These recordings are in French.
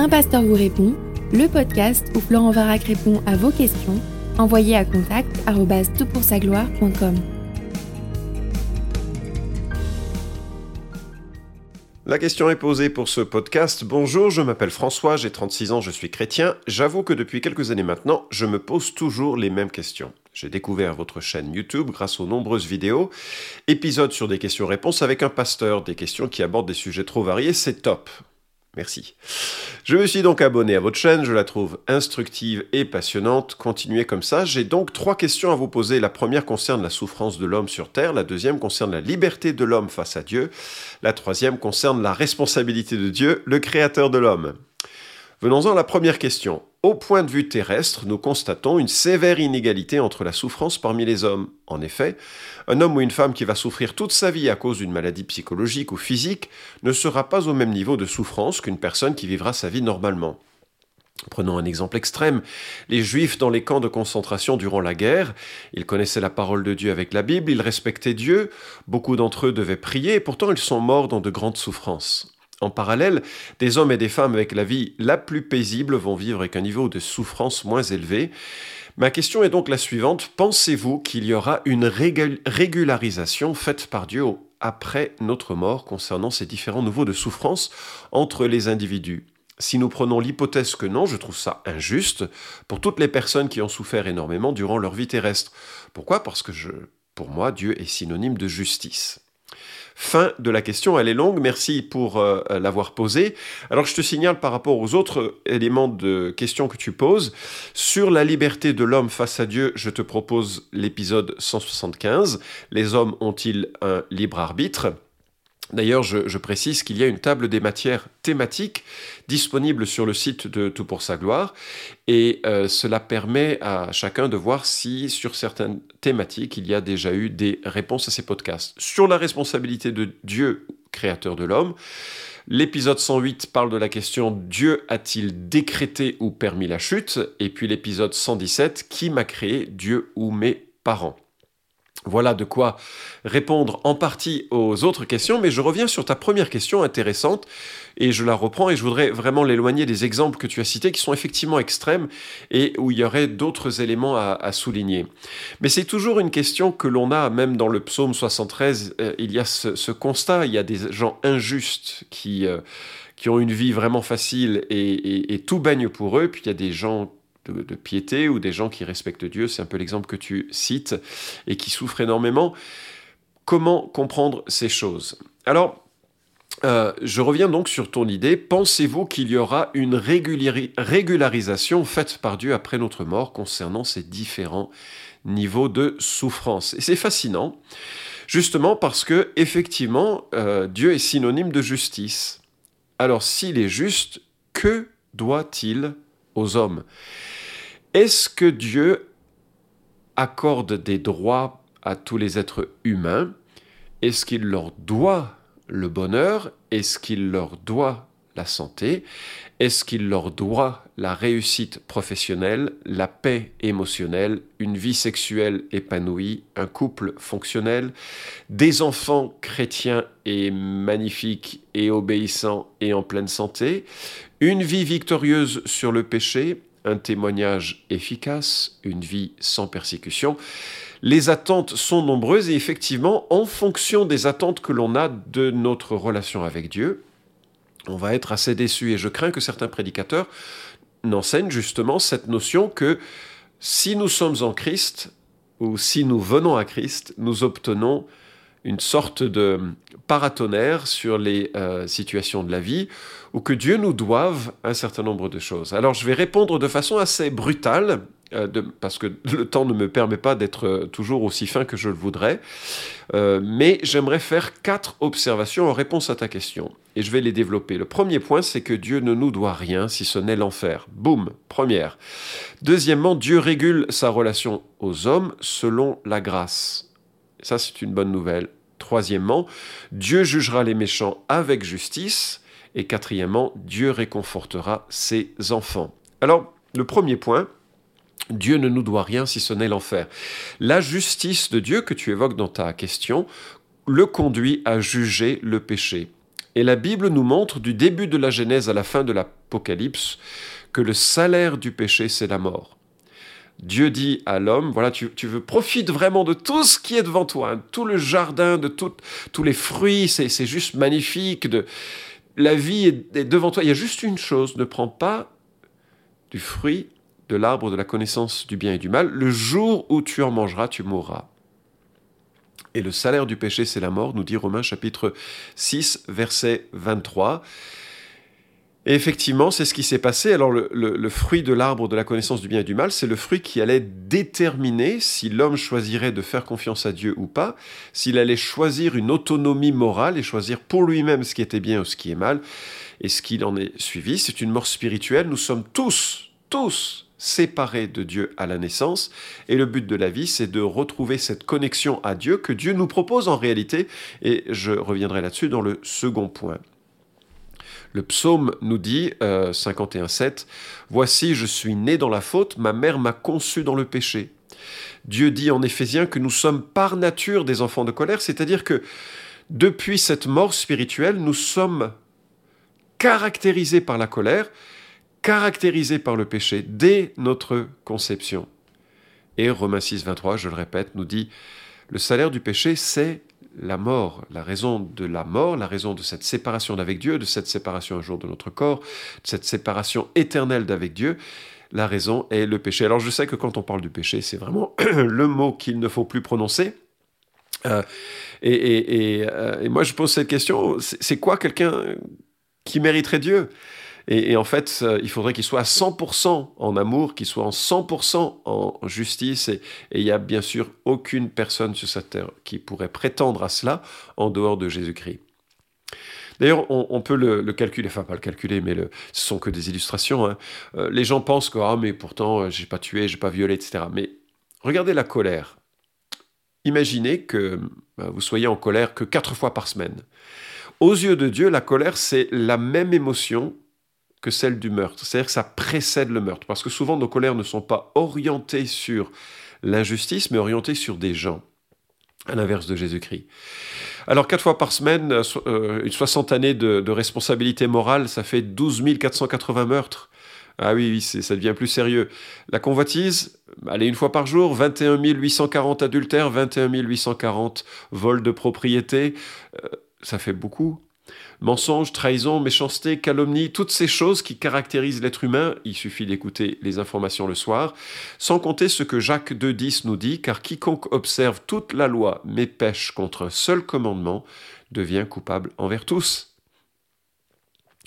Un pasteur vous répond, le podcast où Florent Varac répond à vos questions, envoyez à contact gloire.com La question est posée pour ce podcast. Bonjour, je m'appelle François, j'ai 36 ans, je suis chrétien. J'avoue que depuis quelques années maintenant, je me pose toujours les mêmes questions. J'ai découvert votre chaîne YouTube grâce aux nombreuses vidéos, épisodes sur des questions-réponses avec un pasteur, des questions qui abordent des sujets trop variés, c'est top. Merci. Je me suis donc abonné à votre chaîne, je la trouve instructive et passionnante. Continuez comme ça. J'ai donc trois questions à vous poser. La première concerne la souffrance de l'homme sur Terre, la deuxième concerne la liberté de l'homme face à Dieu, la troisième concerne la responsabilité de Dieu, le Créateur de l'homme. Venons-en à la première question. Au point de vue terrestre, nous constatons une sévère inégalité entre la souffrance parmi les hommes. En effet, un homme ou une femme qui va souffrir toute sa vie à cause d'une maladie psychologique ou physique ne sera pas au même niveau de souffrance qu'une personne qui vivra sa vie normalement. Prenons un exemple extrême. Les Juifs dans les camps de concentration durant la guerre, ils connaissaient la parole de Dieu avec la Bible, ils respectaient Dieu, beaucoup d'entre eux devaient prier, et pourtant ils sont morts dans de grandes souffrances. En parallèle, des hommes et des femmes avec la vie la plus paisible vont vivre avec un niveau de souffrance moins élevé. Ma question est donc la suivante. Pensez-vous qu'il y aura une régularisation faite par Dieu après notre mort concernant ces différents niveaux de souffrance entre les individus? Si nous prenons l'hypothèse que non, je trouve ça injuste pour toutes les personnes qui ont souffert énormément durant leur vie terrestre. Pourquoi? Parce que pour moi, Dieu est synonyme de justice. Fin de la question, elle est longue, merci pour euh, l'avoir posée. Alors je te signale par rapport aux autres éléments de questions que tu poses, sur la liberté de l'homme face à Dieu, je te propose l'épisode 175, les hommes ont-ils un libre arbitre? D'ailleurs, je, précise qu'il y a une table des matières thématiques disponible sur le site de Tout pour sa gloire, et euh, cela permet à chacun de voir si sur certaines thématiques il y a déjà eu des réponses à ces podcasts. Sur la responsabilité de Dieu, créateur de l'homme, l'épisode 108 parle de la question Dieu a-t-il décrété ou permis la chute? Et puis l'épisode 117, qui m'a créé, Dieu ou mes parents? Voilà de quoi répondre en partie aux autres questions, mais je reviens sur ta première question intéressante et je la reprends et je voudrais vraiment l'éloigner des exemples que tu as cités qui sont effectivement extrêmes et où il y aurait d'autres éléments à, souligner. Mais c'est toujours une question que l'on a, même dans le psaume 73, euh, il y a ce, constat, il y a des gens injustes qui... Euh, ont une vie vraiment facile et, tout baigne pour eux, puis il y a des gens de, piété ou des gens qui respectent Dieu, c'est un peu l'exemple que tu cites, et qui souffrent énormément. Comment comprendre ces choses? Alors, euh, je reviens donc sur ton idée. Pensez-vous qu'il y aura une régularisation faite par Dieu après notre mort concernant ces différents niveaux de souffrance? Et c'est fascinant, justement parce que effectivement, euh, Dieu est synonyme de justice. Alors, s'il est juste, que doit-il aux hommes? Est-ce que Dieu accorde des droits à tous les êtres humains? Est-ce qu'il leur doit le bonheur? Est-ce qu'il leur doit la santé? Est-ce qu'il leur doit la réussite professionnelle, la paix émotionnelle, une vie sexuelle épanouie, un couple fonctionnel, des enfants chrétiens et magnifiques et obéissants et en pleine santé, une vie victorieuse sur le péché, un témoignage efficace, une vie sans persécution. Les attentes sont nombreuses et effectivement, en fonction des attentes que l'on a de notre relation avec Dieu, on va être assez déçu. Et je crains que certains prédicateurs n'enseignent justement cette notion que si nous sommes en Christ, ou si nous venons à Christ, nous obtenons une sorte de paratonnerre sur les euh, situations de la vie, ou que Dieu nous doive un certain nombre de choses. Alors je vais répondre de façon assez brutale, euh, parce que le temps ne me permet pas d'être euh, toujours aussi fin que je le voudrais, mais j'aimerais faire quatre observations en réponse à ta question, et je vais les développer. Le premier point, c'est que Dieu ne nous doit rien si ce n'est l'enfer. Boum, première. Deuxièmement, Dieu régule sa relation aux hommes selon la grâce. Ça, c'est une bonne nouvelle. Troisièmement, Dieu jugera les méchants avec justice. Et quatrièmement, Dieu réconfortera ses enfants. Alors, le premier point, Dieu ne nous doit rien si ce n'est l'enfer. La justice de Dieu que tu évoques dans ta question le conduit à juger le péché. Et la Bible nous montre du début de la Genèse à la fin de l'Apocalypse que le salaire du péché, c'est la mort. Dieu dit à l'homme, voilà, tu, veux, profite vraiment de tout ce qui est devant toi, hein, tout le jardin, de tous les fruits, c'est juste magnifique, de, la vie est, devant toi. Il y a juste une chose, ne prends pas du fruit de l'arbre de la connaissance du bien et du mal. Le jour où tu en mangeras, tu mourras. Et le salaire du péché, c'est la mort, nous dit Romains chapitre 6, verset 23. Et effectivement, c'est ce qui s'est passé. Alors le, fruit de l'arbre de la connaissance du bien et du mal, c'est le fruit qui allait déterminer si l'homme choisirait de faire confiance à Dieu ou pas, s'il allait choisir une autonomie morale et choisir pour lui-même ce qui était bien ou ce qui est mal. Et ce qu'il en est suivi, c'est une mort spirituelle. Nous sommes tous, tous séparés de Dieu à la naissance. Et le but de la vie, c'est de retrouver cette connexion à Dieu que Dieu nous propose en réalité. Et je reviendrai là-dessus dans le second point. Le psaume nous dit, 51.7, euh, Voici, je suis né dans la faute, ma mère m'a conçu dans le péché. Dieu dit en Éphésiens que nous sommes par nature des enfants de colère, c'est-à-dire que depuis cette mort spirituelle, nous sommes caractérisés par la colère, caractérisés par le péché dès notre conception. Et Romains 6, 23, je le répète, nous dit, le salaire du péché, c'est la mort, la raison de la mort, la raison de cette séparation d'avec Dieu, de cette séparation un jour de notre corps, de cette séparation éternelle d'avec Dieu, la raison est le péché. Alors je sais que quand on parle du péché, c'est vraiment le mot qu'il ne faut plus prononcer. Euh, euh, et, moi je pose cette question, c'est quoi quelqu'un qui mériterait Dieu? Et, en fait, euh, il faudrait qu'il soit à 100% en amour, qu'il soit en 100% en justice. Et, il n'y a bien sûr aucune personne sur cette terre qui pourrait prétendre à cela en dehors de Jésus-Christ. D'ailleurs, on, peut le, calculer, enfin pas le calculer, mais le, ce sont que des illustrations. Hein. Euh, les gens pensent que ah mais pourtant euh, j'ai pas tué, j'ai pas violé, etc. Mais regardez la colère. Imaginez que vous soyez en colère que quatre fois par semaine. Aux yeux de Dieu, la colère c'est la même émotion que celle du meurtre. C'est-à-dire que ça précède le meurtre. Parce que souvent, nos colères ne sont pas orientées sur l'injustice, mais orientées sur des gens, à l'inverse de Jésus-Christ. Alors, quatre fois par semaine, euh, une soixante années de, responsabilité morale, ça fait 12 480 meurtres. Ah oui, oui ça devient plus sérieux. La convoitise, allez, une fois par jour, 21 840 adultères, 21 840 vols de propriété, euh, ça fait beaucoup. Mensonge, trahison, méchanceté, calomnie, toutes ces choses qui caractérisent l'être humain, il suffit d'écouter les informations le soir, sans compter ce que Jacques 2.10 nous dit, car quiconque observe toute la loi mais pêche contre un seul commandement devient coupable envers tous.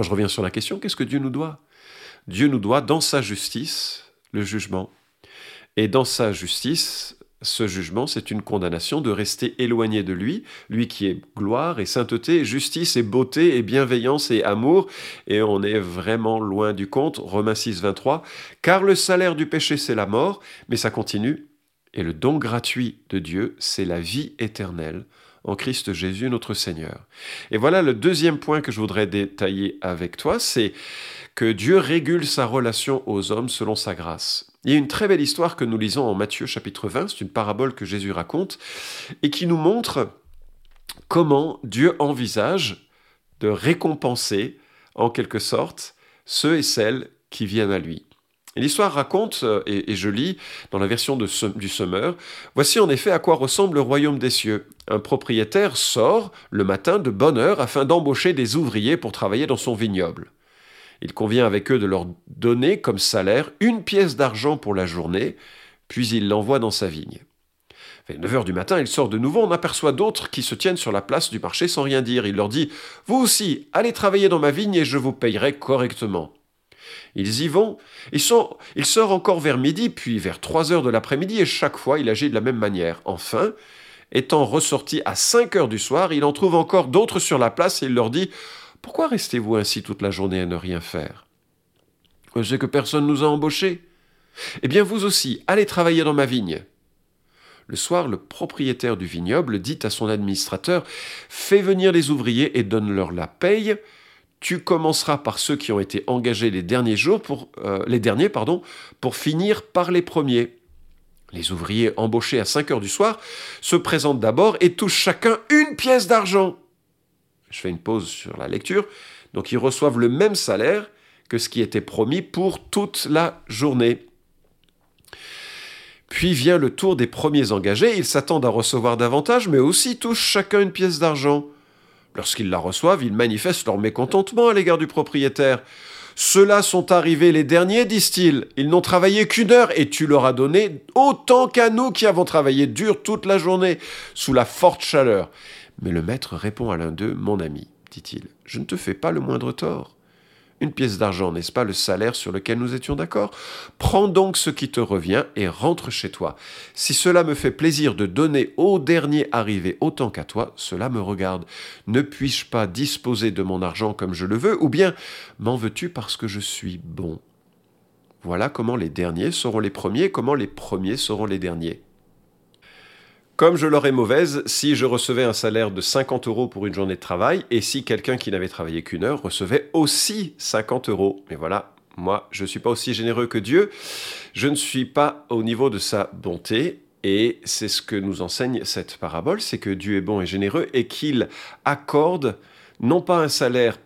je reviens sur la question, qu'est-ce que Dieu nous doit? Dieu nous doit, dans sa justice, le jugement. Et dans sa justice, ce jugement, c'est une condamnation de rester éloigné de lui, lui qui est gloire et sainteté, justice et beauté et bienveillance et amour, et on est vraiment loin du compte. Romains 6, 23, car le salaire du péché, c'est la mort, mais ça continue, et le don gratuit de Dieu, c'est la vie éternelle en Christ Jésus notre Seigneur. Et voilà le deuxième point que je voudrais détailler avec toi, c'est que Dieu régule sa relation aux hommes selon sa grâce. Il y a une très belle histoire que nous lisons en Matthieu chapitre 20, c'est une parabole que Jésus raconte, et qui nous montre comment Dieu envisage de récompenser, en quelque sorte, ceux et celles qui viennent à lui. L'histoire raconte, euh, et, je lis dans la version du Semeur, Voici en effet à quoi ressemble le royaume des cieux. Un propriétaire sort le matin de bonne heure afin d'embaucher des ouvriers pour travailler dans son vignoble. Il convient avec eux de leur donner comme salaire une pièce d'argent pour la journée, puis il l'envoie dans sa vigne. Vers 9 heures du matin, il sort de nouveau, on aperçoit d'autres qui se tiennent sur la place du marché sans rien dire. Il leur dit Vous aussi, allez travailler dans ma vigne et je vous payerai correctement. Ils y vont, ils, sont, il sort encore vers midi, puis vers 3 heures de l'après-midi, et chaque fois il agit de la même manière. Enfin, étant ressorti à 5 heures du soir, il en trouve encore d'autres sur la place et il leur dit pourquoi restez-vous ainsi toute la journée à ne rien faire? C'est que personne nous a embauchés. Eh bien vous aussi, allez travailler dans ma vigne. Le soir, le propriétaire du vignoble dit à son administrateur Fais venir les ouvriers et donne-leur la paye. Tu commenceras par ceux qui ont été engagés les derniers jours pour euh, les derniers pour finir par les premiers. Les ouvriers embauchés à 5 heures du soir se présentent d'abord et touchent chacun une pièce d'argent. Je fais une pause sur la lecture. Donc ils reçoivent le même salaire que ce qui était promis pour toute la journée. Puis vient le tour des premiers engagés, ils s'attendent à recevoir davantage, mais aussi touchent chacun une pièce d'argent. Lorsqu'ils la reçoivent, ils manifestent leur mécontentement à l'égard du propriétaire. Ceux-là sont arrivés les derniers, disent-ils. Ils, n'ont travaillé qu'une heure et tu leur as donné autant qu'à nous qui avons travaillé dur toute la journée, sous la forte chaleur. Mais le maître répond à l'un d'eux, Mon ami, dit-il, je ne te fais pas le moindre tort. Une pièce d'argent, n'est-ce pas le salaire sur lequel nous étions d'accord? Prends donc ce qui te revient et rentre chez toi. Si cela me fait plaisir de donner au dernier arrivé autant qu'à toi, cela me regarde. Ne puis-je pas disposer de mon argent comme je le veux, ou bien m'en veux-tu parce que je suis bon? Voilà comment les derniers seront les premiers, comment les premiers seront les derniers. Comme je l'aurais mauvaise si je recevais un salaire de 50 euros pour une journée de travail et si quelqu'un qui n'avait travaillé qu'une heure recevait aussi 50 euros. Mais voilà, moi, je ne suis pas aussi généreux que Dieu. Je ne suis pas au niveau de sa bonté. Et c'est ce que nous enseigne cette parabole, c'est que Dieu est bon et généreux et qu'il accorde non pas un salaire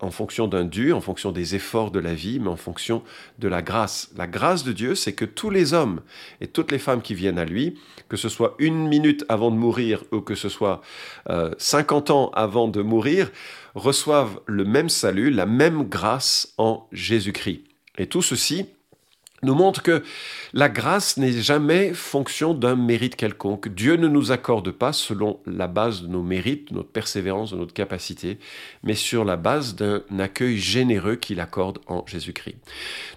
en fonction d'un dû, en fonction des efforts de la vie, mais en fonction de la grâce. La grâce de Dieu, c'est que tous les hommes et toutes les femmes qui viennent à lui, que ce soit une minute avant de mourir ou que ce soit 50 euh, ans avant de mourir, reçoivent le même salut, la même grâce en Jésus-Christ. Et tout ceci nous montre que la grâce n'est jamais fonction d'un mérite quelconque. Dieu ne nous accorde pas selon la base de nos mérites, de notre persévérance, de notre capacité, mais sur la base d'un accueil généreux qu'il accorde en Jésus-Christ.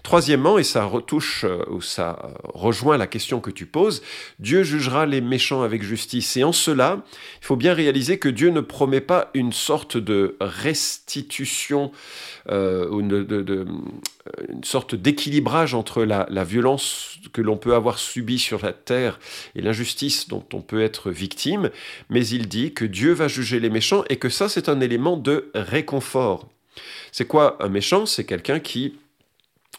Troisièmement, et ça retouche euh, ou ça euh, rejoint la question que tu poses, Dieu jugera les méchants avec justice. Et en cela, il faut bien réaliser que Dieu ne promet pas une sorte de restitution euh, ou une sorte d'équilibrage entre la, violence que l'on peut avoir subie sur la terre et l'injustice dont on peut être victime, mais il dit que Dieu va juger les méchants et que ça c'est un élément de réconfort. C'est quoi un méchant? C'est quelqu'un qui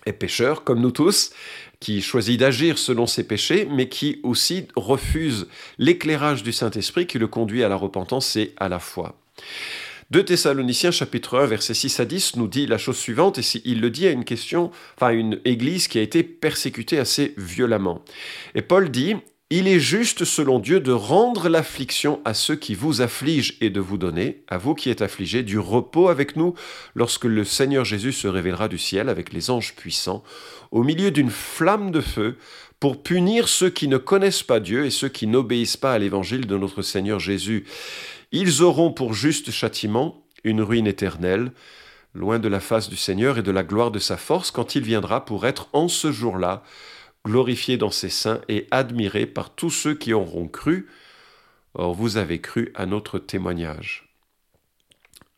est pécheur comme nous tous, qui choisit d'agir selon ses péchés, mais qui aussi refuse l'éclairage du Saint-Esprit qui le conduit à la repentance et à la foi. 2 Thessaloniciens chapitre 1 verset 6 à 10 nous dit la chose suivante, et il le dit à une question, enfin une église qui a été persécutée assez violemment. Et Paul dit, il est juste selon Dieu de rendre l'affliction à ceux qui vous affligent et de vous donner, à vous qui êtes affligés, du repos avec nous lorsque le Seigneur Jésus se révélera du ciel avec les anges puissants, au milieu d'une flamme de feu, pour punir ceux qui ne connaissent pas Dieu et ceux qui n'obéissent pas à l'évangile de notre Seigneur Jésus. Ils auront pour juste châtiment une ruine éternelle, loin de la face du Seigneur et de la gloire de sa force, quand il viendra pour être en ce jour-là glorifié dans ses saints et admiré par tous ceux qui auront cru. Or vous avez cru à notre témoignage.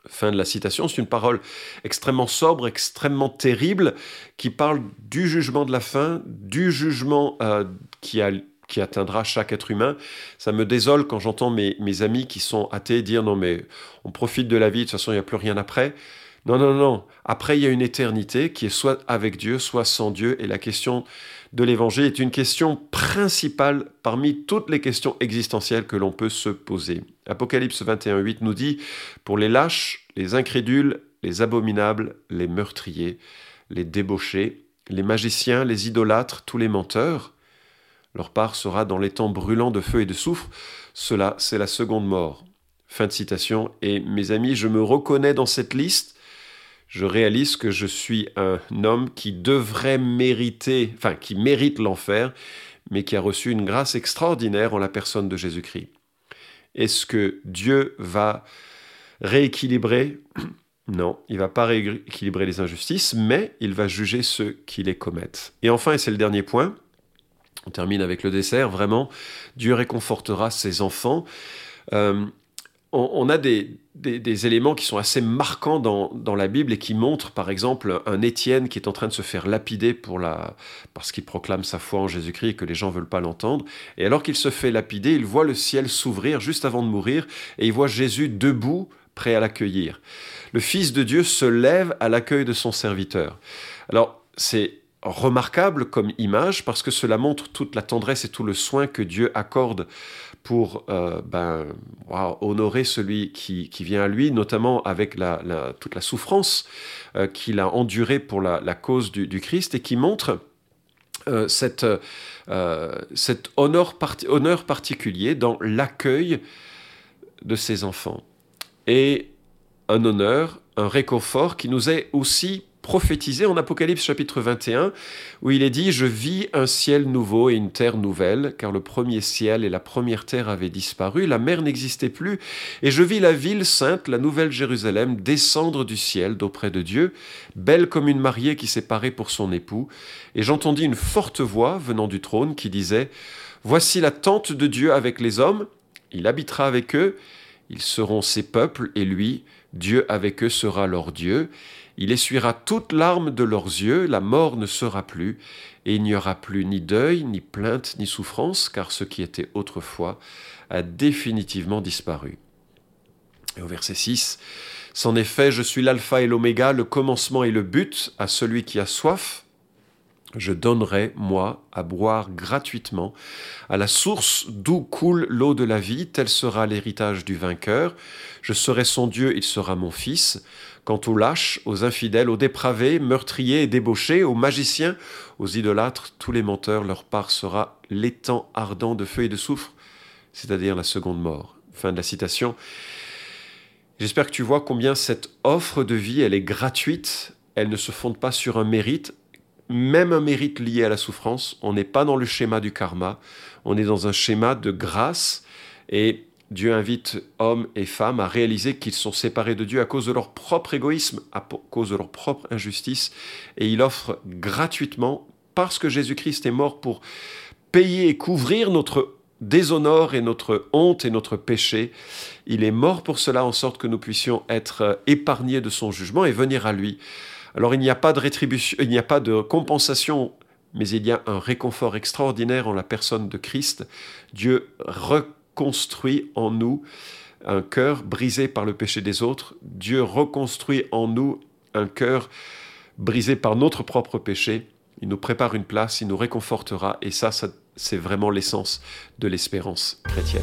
Fin de la citation, c'est une parole extrêmement sobre, extrêmement terrible, qui parle du jugement de la fin, du jugement euh, qui a qui atteindra chaque être humain. Ça me désole quand j'entends mes, amis qui sont athées dire non mais on profite de la vie, de toute façon il n'y a plus rien après. Non, non, non. Après, il y a une éternité qui est soit avec Dieu, soit sans Dieu. Et la question de l'évangile est une question principale parmi toutes les questions existentielles que l'on peut se poser. Apocalypse 21.8 nous dit, pour les lâches, les incrédules, les abominables, les meurtriers, les débauchés, les magiciens, les idolâtres, tous les menteurs, leur part sera dans les temps brûlants de feu et de soufre. Cela, c'est la seconde mort. Fin de citation. Et mes amis, je me reconnais dans cette liste. Je réalise que je suis un homme qui devrait mériter, enfin, qui mérite l'enfer, mais qui a reçu une grâce extraordinaire en la personne de Jésus-Christ. Est-ce que Dieu va rééquilibrer? Non, il va pas rééquilibrer les injustices, mais il va juger ceux qui les commettent. Et enfin, et c'est le dernier point, on termine avec le dessert, vraiment, Dieu réconfortera ses enfants. Euh, on, a des, éléments qui sont assez marquants dans, la Bible et qui montrent, par exemple, un Étienne qui est en train de se faire lapider pour la, parce qu'il proclame sa foi en Jésus-Christ et que les gens ne veulent pas l'entendre. Et alors qu'il se fait lapider, il voit le ciel s'ouvrir juste avant de mourir et il voit Jésus debout, prêt à l'accueillir. Le Fils de Dieu se lève à l'accueil de son serviteur. Alors, c'est remarquable comme image parce que cela montre toute la tendresse et tout le soin que Dieu accorde pour euh, ben, honorer celui qui, vient à lui, notamment avec toute la souffrance euh, qu'il a endurée pour la, cause du, Christ et qui montre euh, cette, cet honneur, honneur particulier dans l'accueil de ses enfants. Et un honneur, un réconfort qui nous est aussi prophétisé en Apocalypse chapitre 21, où il est dit Je vis un ciel nouveau et une terre nouvelle, car le premier ciel et la première terre avaient disparu, la mer n'existait plus, et je vis la ville sainte, la nouvelle Jérusalem, descendre du ciel d'auprès de Dieu, belle comme une mariée qui s'est parée pour son époux, et j'entendis une forte voix venant du trône qui disait Voici la tente de Dieu avec les hommes, il habitera avec eux, ils seront ses peuples, et lui, Dieu avec eux sera leur Dieu il essuiera toutes larmes de leurs yeux, la mort ne sera plus, et il n'y aura plus ni deuil, ni plainte, ni souffrance, car ce qui était autrefois a définitivement disparu. Au verset 6, C'en fait, je suis l'alpha et l'oméga, le commencement et le but à celui qui a soif, je donnerai, moi, à boire gratuitement à la source d'où coule l'eau de la vie, tel sera l'héritage du vainqueur. Je serai son Dieu, il sera mon fils. Quant aux lâches, aux infidèles, aux dépravés, meurtriers et débauchés, aux magiciens, aux idolâtres, tous les menteurs, leur part sera l'étang ardent de feu et de soufre, c'est-à-dire la seconde mort. Fin de la citation. J'espère que tu vois combien cette offre de vie, elle est gratuite, elle ne se fonde pas sur un mérite, même un mérite lié à la souffrance. On n'est pas dans le schéma du karma, on est dans un schéma de grâce et Dieu invite hommes et femmes à réaliser qu'ils sont séparés de Dieu à cause de leur propre égoïsme, à cause de leur propre injustice, et il offre gratuitement, parce que Jésus-Christ est mort pour payer et couvrir notre déshonneur et notre honte et notre péché, il est mort pour cela en sorte que nous puissions être épargnés de son jugement et venir à lui. Alors il n'y a pas de rétribution, il n'y a pas de compensation, mais il y a un réconfort extraordinaire en la personne de Christ. Dieu reconstruit en nous un cœur brisé par le péché des autres. Dieu reconstruit en nous un cœur brisé par notre propre péché. Il nous prépare une place, il nous réconfortera, et ça, ça c'est vraiment l'essence de l'espérance chrétienne.